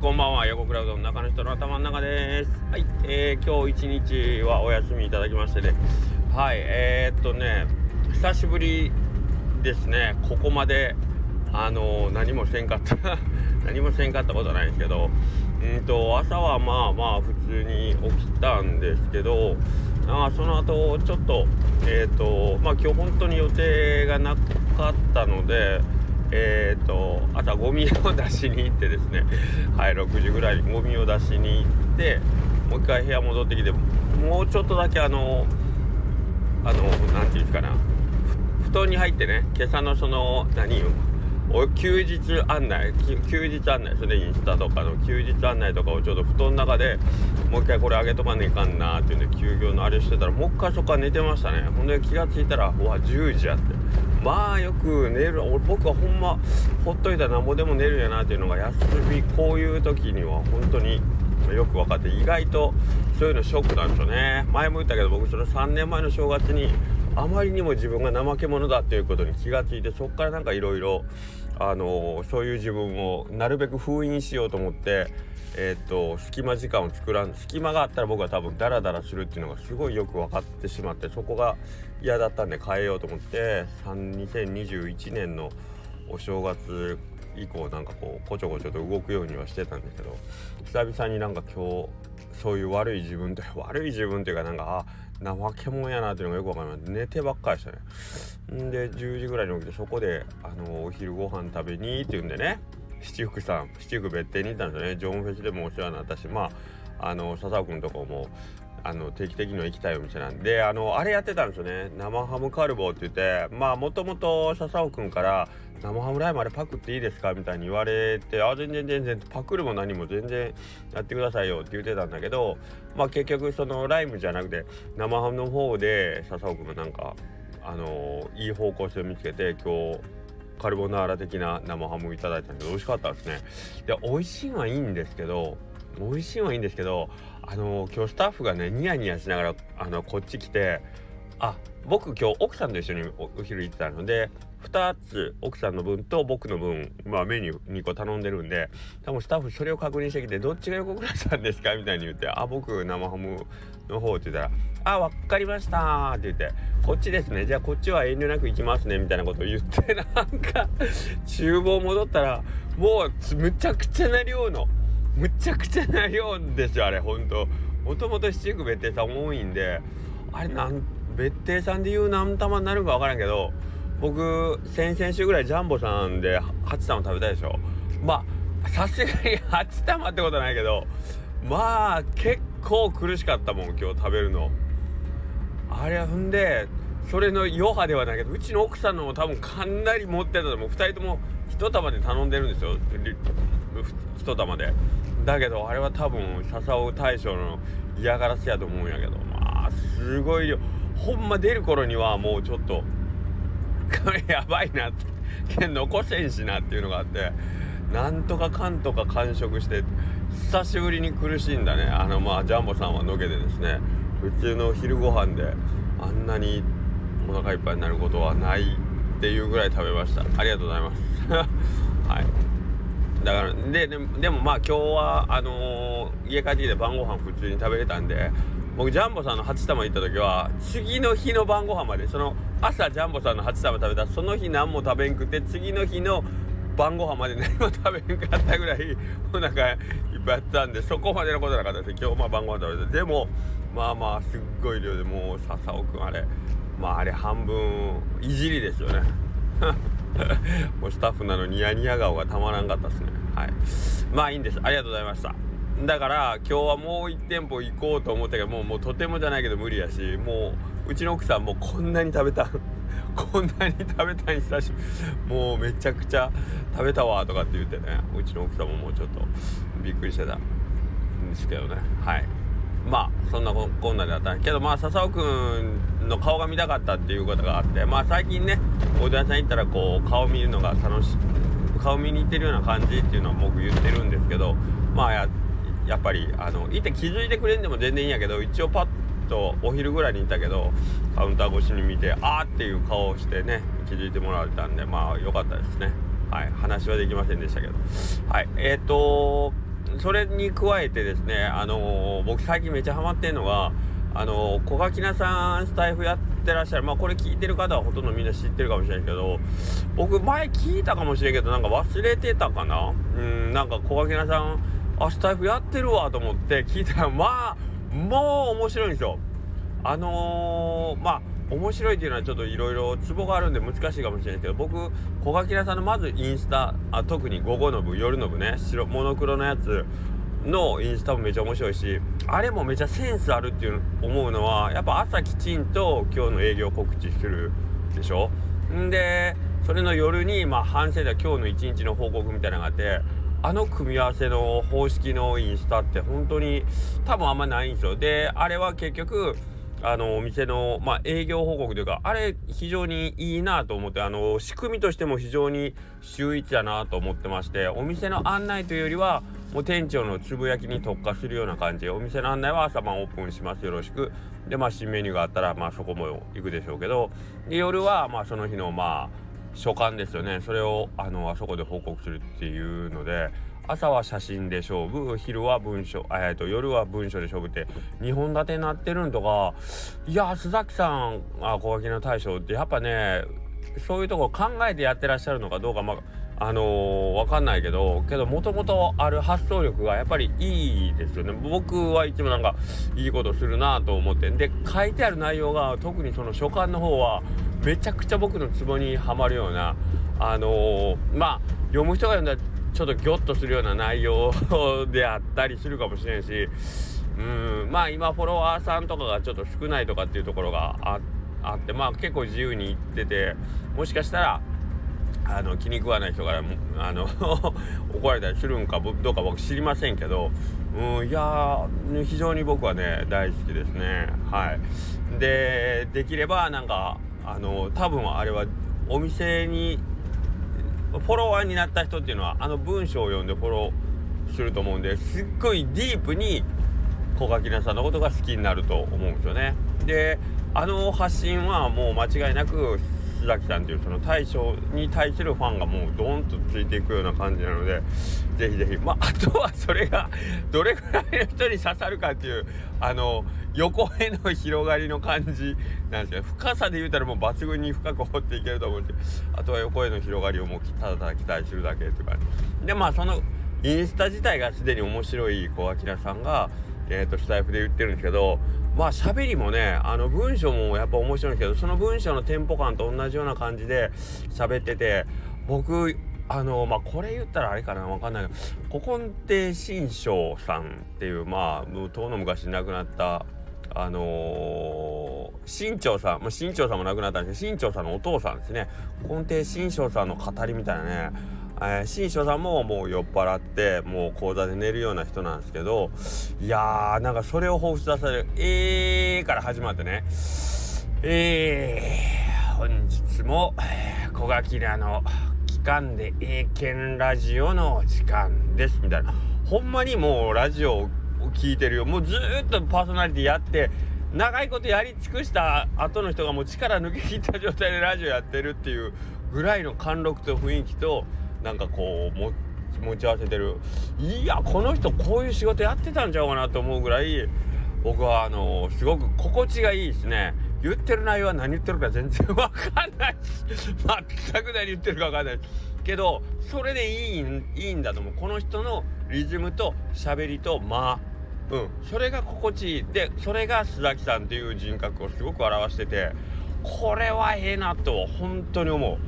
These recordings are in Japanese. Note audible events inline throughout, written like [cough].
こんばんは。横クラウドの中の人の頭の中です。はい、えー、今日一日はお休みいただきましてね。はい。えー、っとね久しぶりですね。ここまであのー、何もせんかった。[laughs] 何もせんかったことはないんですけど。うんと朝はまあまあ普通に起きたんですけどあその後ちょっとえっ、とまあ今日本当に予定がなかったのでえーと、朝ゴミを出しに行ってですね。[laughs] はい6時ぐらいにゴミを出しに行ってもう一回部屋戻ってきてもうちょっとだけあのあの何て言うんですかな。布団に入ってね今朝のその何休日案内休日案内それでインスタとかの休日案内とかをちょっと布団の中でもう一回これ上げとかねいかんなっていうんで休業のあれしてたらもう一回そこから寝てましたね。ほんで気が付いたらうわ10時やって。まあよく寝る僕はほんまほっといたらなんぼでも寝るんやなっていうのが休みこういう時には本当によく分かって意外とそういうのショックなんですよね。前も言ったけど僕その3年前の正月にあまりにも自分が怠け者だっていうことに気がついてそっからなんかいろいろあのそういう自分をなるべく封印しようと思ってえー、と隙間時間を作らん隙間があったら僕は多分ダラダラするっていうのがすごいよく分かってしまってそこが嫌だったんで変えようと思って2021年のお正月以降なんかこうこちょこちょと動くようにはしてたんだけど久々になんか今日そういう悪い自分と [laughs] 悪い自分っていうかなんかあ怠け者やなっていうのがよくわかります寝てばっかりでしたね。んで10時ぐらいに起きてそこであのお昼ご飯食べにっていうんでね。七福さん七福別邸に行ったんですよね。ジョンフェスでもお世話になったしまああの笹尾君とこもあの定期的には行きたいお店なんであのあれやってたんですよね。生ハムカルボって言ってまあもともと笹尾君から生ハムライムあれパクっていいですかみたいに言われてあ全然全然パクるも何も全然やってくださいよって言ってたんだけどまあ結局そのライムじゃなくて生ハムの方で笹尾君がなんかあの、いい方向性を見つけて今日カルボナーラ的な生ハムをいただいたんで美味しかったですね。で美味しいのはいいんですけど美味しいはいいんですけどあの今日スタッフがねニヤニヤしながらあのこっち来てあ僕今日奥さんと一緒にお昼行ってたので2つ奥さんの分と僕の分、まあ、メニュー2個頼んでるんで多分スタッフそれを確認してきてどっちが横倉さんですかみたいに言ってあ僕生ハムの方って言ったら「あ分かりました」って言って「こっちですね。じゃあこっちは遠慮なく行きますね」みたいなことを言って [laughs] なんか厨房戻ったらもうむちゃくちゃな量のむちゃくちゃな量ですよあれほんともともと七福別邸さ多いんであれなん別邸さんで言う何玉になるか分からんけど僕先々週ぐらいジャンボさんで8玉食べたでしょ。まあさすがに8玉ってことないけどまあ結構苦しかったもん今日食べるの。あれほんでそれの余波ではないけどうちの奥さんのも多分かなり持ってたと思う。2人とも1玉で頼んでるんですよ。1玉で。だけどあれは多分笹尾大将の嫌がらせやと思うんやけど。まあすごい量。ほんま出る頃にはもうちょっとこれ [laughs] やばいなって残せんしなっていうのがあってなんとかかんとか完食して久しぶりに苦しいんだね。あのまあジャンボさんはのけでですね普通の昼ご飯であんなにお腹いっぱいになることはないっていうぐらい食べました。ありがとうございます。[laughs] はい。だからででもまあ今日はあのー、家帰ってきて晩ご飯普通に食べれたんで僕ジャンボさんの8玉行った時は次の日の晩ご飯までその朝ジャンボさんの8玉食べたその日何も食べんくて次の日の晩ご飯まで何も食べんかったぐらいお腹いっぱいあったんでそこまでのことなかったです今日まあ晩ご飯食べてでもまあまあすっごい量でもう笹尾くんあれまああれ半分いじりですよね。[laughs] もうスタッフなのニヤニヤ顔がたまらんかったですね。はい。まあいいんです。ありがとうございました。だから今日はもう1店舗行こうと思ったけどもうもうとてもじゃないけど無理やしもううちの奥さんもこんなに食べた [laughs] こんなに食べたい久しぶりもうめちゃくちゃ食べたわとかって言ってねうちの奥さんももうちょっとびっくりしてた。んですけどね。はい。まあそんなこんなであったけどまあ笹尾くんの顔が見たかったっていうことがあってまあ最近ねおうどん屋さん行ったらこう顔見るのが楽しい顔見に行ってるような感じっていうのは僕言ってるんですけどまあやってやっぱりあのいて気づいてくれんでも全然いいんやけど一応パッとお昼ぐらいにいたけどカウンター越しに見てあーっていう顔をしてね気づいてもらえたんでまあ良かったですね。はい。話はできませんでしたけど。はい。えっ、ー、とそれに加えてですねあの僕最近めっちゃハマってんのがあの小垣菜さんスタイフやってらっしゃる。まあこれ聞いてる方はほとんどみんな知ってるかもしれないけど僕前聞いたかもしれんけどなんか忘れてたかな？うんなんか小垣菜さんあスタイフやってるわと思って聞いたらまあもう面白いんですよ。あのー、まあ面白いっていうのはちょっといろいろツボがあるんで難しいかもしれないですけど僕小垣菜さんのまずインスタあ特に午後の部夜の部ね白モノクロのやつのインスタもめちゃ面白いしあれもめちゃセンスあるっていう思うのはやっぱ朝きちんと今日の営業告知するでしょ。んでそれの夜にまあ反省で今日の一日の報告みたいなのがあってあの組み合わせの方式のインスタって本当に多分あんまないんですよであれは結局あのお店の、まあ、営業報告というかあれ非常にいいなと思ってあの仕組みとしても非常に秀逸だなと思ってましてお店の案内というよりはもう店長のつぶやきに特化するような感じでお店の案内は朝晩オープンしますよろしく。でまあ新メニューがあったらまあそこも行くでしょうけどで夜はまあその日のまあ所感ですよね。それをあのあそこで報告するっていうので朝は写真で勝負昼は文章えっと夜は文章で勝負って2本立てになってるんとかいや須崎さんあ小垣の大将ってやっぱねそういうとこ考えてやってらっしゃるのかどうかまああのー、わかんないけどけどもともとある発想力がやっぱりいいですよね。僕はいつもなんかいいことするなと思って。で書いてある内容が特にその書簡の方はめちゃくちゃ僕のツボにはまるようなあのー、まあ読む人が読んだらちょっとギョッとするような内容であったりするかもしれんしうんまあ今フォロワーさんとかがちょっと少ないとかっていうところがあってまあ結構自由に言っててもしかしたらあの気に食わない人からあの [laughs] 怒られたりするんかどうか僕知りませんけど、うん、いや非常に僕はね大好きですね。はい。でできればなんかあの多分あれはお店にフォロワーになった人っていうのはあの文章を読んでフォローすると思うんですっごいディープに小垣菜さんのことが好きになると思うんですよね。であの発信はもう間違いなく須崎さんというその大将に対するファンがもうドーンとついていくような感じなのでぜひぜひ。まああとはそれがどれぐらいの人に刺さるかっていうあの横への広がりの感じなんですけど深さで言うたらもう抜群に深く掘っていけると思うんですあとは横への広がりをもうただただ期待するだけっていう感じ。でまあそのインスタ自体がすでに面白い小明さんがえーと、スタイフで言ってるんですけどまあ喋りもねあの文章もやっぱ面白いんですけどその文章のテンポ感と同じような感じで喋ってて僕あのまあこれ言ったらあれかな分かんないけど古今亭新章さんっていうまあ遠の昔亡くなったあのー、新潮さん、まあ、新潮さんも亡くなったんですけど新潮さんのお父さんですね。古今亭新章さんの語りみたいなね。えー、新書さんももう酔っ払ってもう講座で寝るような人なんですけどいやーなんかそれを彷彿させる「えー」から始まってね「えー、本日も小垣菜の期間で英検ラジオの時間です」みたいな。ほんまにもうラジオ聞いてるよ。もうずっとパーソナリティやって長いことやり尽くした後の人がもう力抜け切った状態でラジオやってるっていうぐらいの貫禄と雰囲気となんかこう持ち合わせてる。いやこの人こういう仕事やってたんちゃうかなと思うぐらい僕はあのすごく心地がいいですね。言ってる内容は何言ってるか全然わかんない全く何言ってるかわかんないけどそれでいいいいんだと思う。この人のリズムと喋りと間うん。それが心地いい。でそれが須崎さんっていう人格をすごく表しててこれはええなと本当に思う。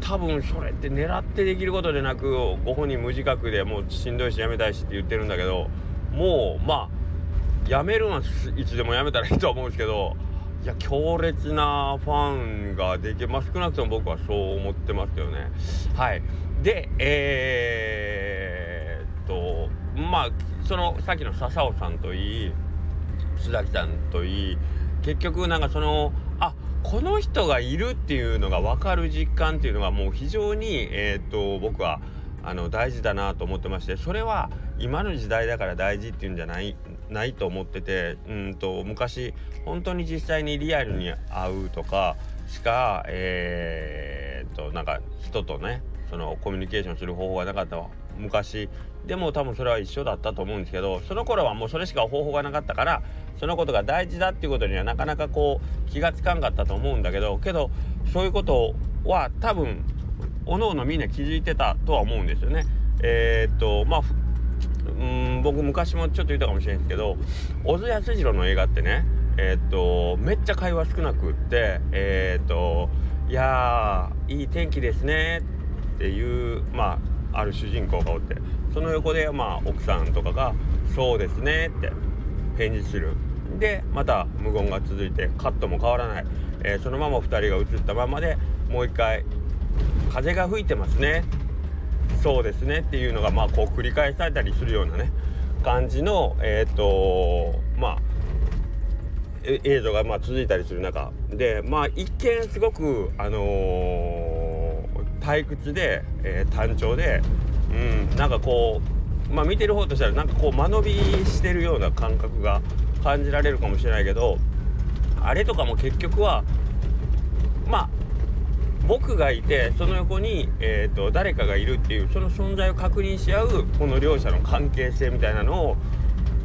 多分それって狙ってできることでなくご本人無自覚でもうしんどいしやめたいしって言ってるんだけどもうまあやめるのはいつでもやめたらいいとは思うんですけどいや強烈なファンができます。少なくとも僕はそう思ってますけどね。はい。でえー、っとまあそのさっきの笹尾さんといい須崎さんといい結局なんかそのあこの人がいるっていうのが分かる実感っていうのがもう非常に、えー、っと僕はあの大事だなと思ってましてそれは今の時代だから大事っていうんじゃないないと思っててうんと昔本当に実際にリアルに会うとかしかえー、っとなんか人とねそのコミュニケーションする方法がなかったわ昔でも多分それは一緒だったと思うんですけどその頃はもうそれしか方法がなかったからそのことが大事だっていうことにはなかなかこう気がつかんかったと思うんだけどけどそういうことは多分おのおのみんな気づいてたとは思うんですよね。えー、っとまあうん僕昔もちょっと言ったかもしれないですけど小津安二郎の映画ってねえー、っとめっちゃ会話少なくってえー、っといやいい天気ですねっていうまあある主人公がおってその横でまあ奥さんとかが「そうですね」って返事する。でまた無言が続いてカットも変わらない、えー、そのまま2人が映ったままでもう一回「風が吹いてますね」そうですねっていうのがまあこう繰り返されたりするようなね感じのえっ、ー、とまあ映像がまあ続いたりする中。でまあ一見すごくあのー、退屈で、えー、単調でうんなんかこうまあ見てる方としたらなんかこう間延びしてるような感覚が感じられるかもしれないけどあれとかも結局はまあ僕がいてその横に、えーと、誰かがいるっていうその存在を確認し合うこの両者の関係性みたいなのを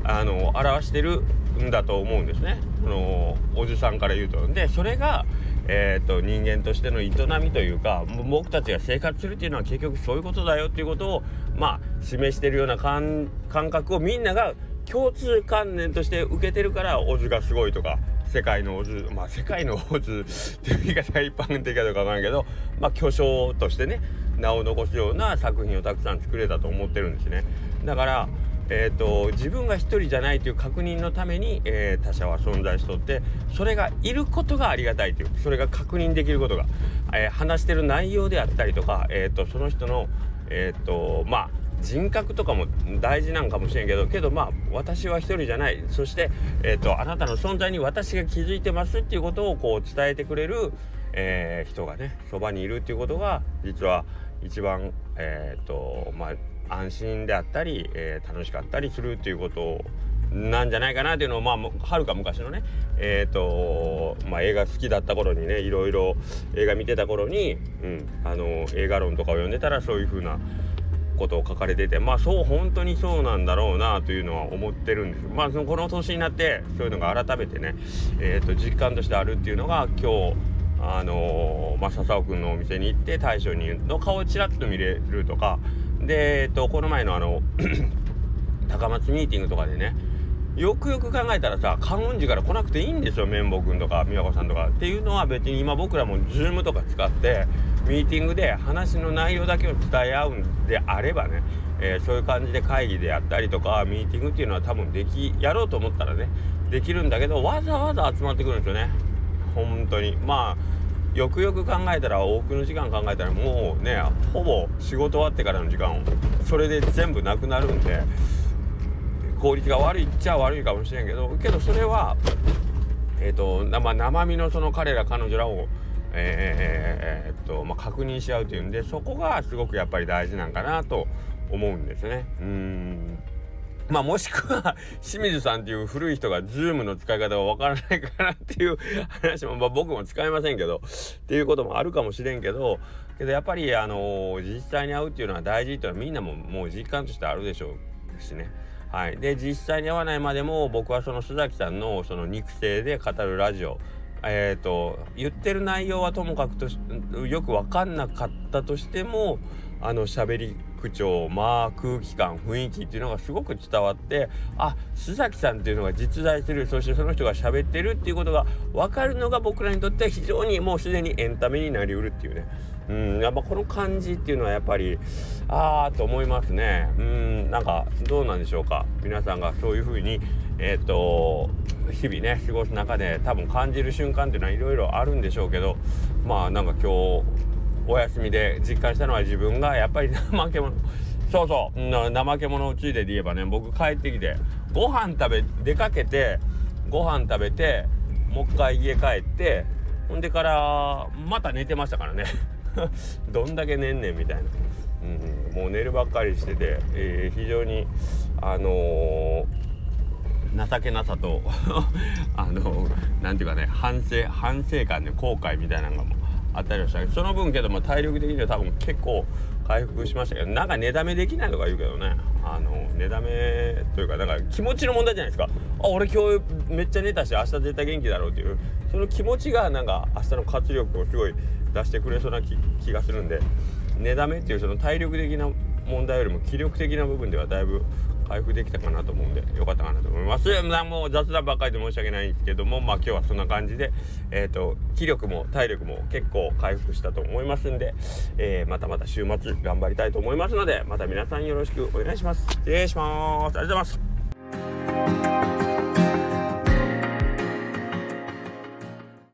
あの表してるんだと思うんですねそのおじさんから言うと。でそれが、えーと、人間としての営みというか僕たちが生活するっていうのは結局そういうことだよっていうことをまあ示してるような感覚をみんなが共通観念として受けてるからオズがすごいとか世界のオズまあ世界のオズ [laughs] っていう言い方が一般的かどうかわからんけどまあ巨匠としてね名を残すような作品をたくさん作れたと思ってるんですね。だからえーと、自分が一人じゃないという確認のために、えー、他者は存在しとってそれがいることがありがたいというそれが確認できることが、えー、話してる内容であったりとか、えーと、その人の、えーとまあ、人格とかも大事なんかもしれんけどけどまあ私は一人じゃない。そして、えーと、あなたの存在に私が気づいてますっていうことをこう伝えてくれる、えー、人がねそばにいるっていうことが実は一番え、ー、とまあ安心であったり、えー、楽しかったりするっていうことなんじゃないかなっていうのをまあはるか昔のねえ、ー、とまあ映画好きだった頃にねいろいろ映画見てた頃に、うん、あの映画論とかを読んでたらそういう風なことを書かれててまあそう本当にそうなんだろうなというのは思ってるんです。まあそのこの年になってそういうのが改めてね、えーと、実感としてあるっていうのが今日あのー、まあ、笹尾君のお店に行って大将にの顔をちらっと見れるとかで、えーと、この前のあの [clears throat] 高松ミーティングとかでねよくよく考えたらさ観音寺から来なくていいんですよ綿棒君とか美和子さんとか。っていうのは別に今僕らも Zoom とか使ってミーティングで話の内容だけを伝え合うんであればね、えー、そういう感じで会議であったりとかミーティングっていうのは多分できやろうと思ったらねできるんだけどわざわざ集まってくるんですよね。本当にまあよくよく考えたら多くの時間考えたらもうねほぼ仕事終わってからの時間をそれで全部なくなるんで効率が悪いっちゃ悪いかもしれんけどけどそれはえっ、ー、と、まあ、生身のその彼ら彼女らをえー、っと、まあ、確認し合うというんでそこがすごくやっぱり大事なんかなと思うんですね。うんまあもしくは [laughs] 清水さんっていう古い人が Zoom の使い方がわからないからっていう [laughs] 話も、まあ、僕も使いませんけどっていうこともあるかもしれんけどけどやっぱりあの、実際に会うっていうのは大事っていうのはみんなももう実感としてあるでしょうしね。はい、で実際に会わないまでも僕はその須崎さんのその肉声で語るラジオえーと、言ってる内容はともかくとよく分かんなかったとしてもあの喋り口調まあ空気感雰囲気っていうのがすごく伝わってあ須崎さんっていうのが実在するそしてその人が喋ってるっていうことが分かるのが僕らにとっては非常にもうすでにエンタメになりうるっていうね。うんやっぱこの感じっていうのはやっぱりああと思いますね。うんなんかどうなんでしょうか。皆さんがそういうふうにえっ、ー、と日々ね過ごす中で多分感じる瞬間っていうのはいろいろあるんでしょうけどまあなんか今日お休みで実感したのは自分がやっぱり怠け者そうそう怠け者ついでで言えばね僕帰ってきてご飯食べ出かけてご飯食べてもう一回家帰ってほんでからまた寝てましたからね。[laughs] どんだけ寝んねんみたいな、うん、もう寝るばっかりしてて、えー、非常にあのー情けなさと [laughs] あの何ていうかね反省反省感で後悔みたいなのがもあったりはしたけどその分けども体力的には多分結構回復しましたけどなんか寝だめできないとか言うけどね。あの寝だめというかだから気持ちの問題じゃないですか。あ俺今日めっちゃ寝たし明日絶対元気だろうっていう。その気持ちがなんか明日の活力をすごい出してくれそうな気がするんで寝だめっていうその体力的な問題よりも気力的な部分ではだいぶ回復できたかなと思うんでよかったかなと思います。もう雑談ばっかりで申し訳ないんですけどもまあ今日はそんな感じでえっ、ー、と気力も体力も結構回復したと思いますんで、えー、またまた週末頑張りたいと思いますのでまた皆さんよろしくお願いします。失礼します。ありがとうございます。